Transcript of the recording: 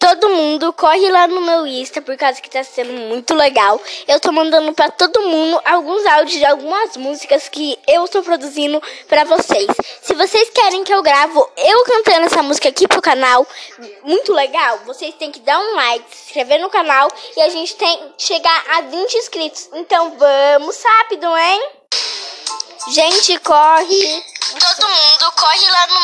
Todo mundo corre lá no meu Insta por causa que tá sendo muito legal. Eu tô mandando para todo mundo alguns áudios de algumas músicas que eu tô produzindo para vocês. Se vocês querem que eu gravo eu cantando essa música aqui pro canal, muito legal, vocês têm que dar um like, se inscrever no canal e a gente tem que chegar a 20 inscritos. Então vamos rápido, hein? Gente, corre! Todo mundo corre lá no meu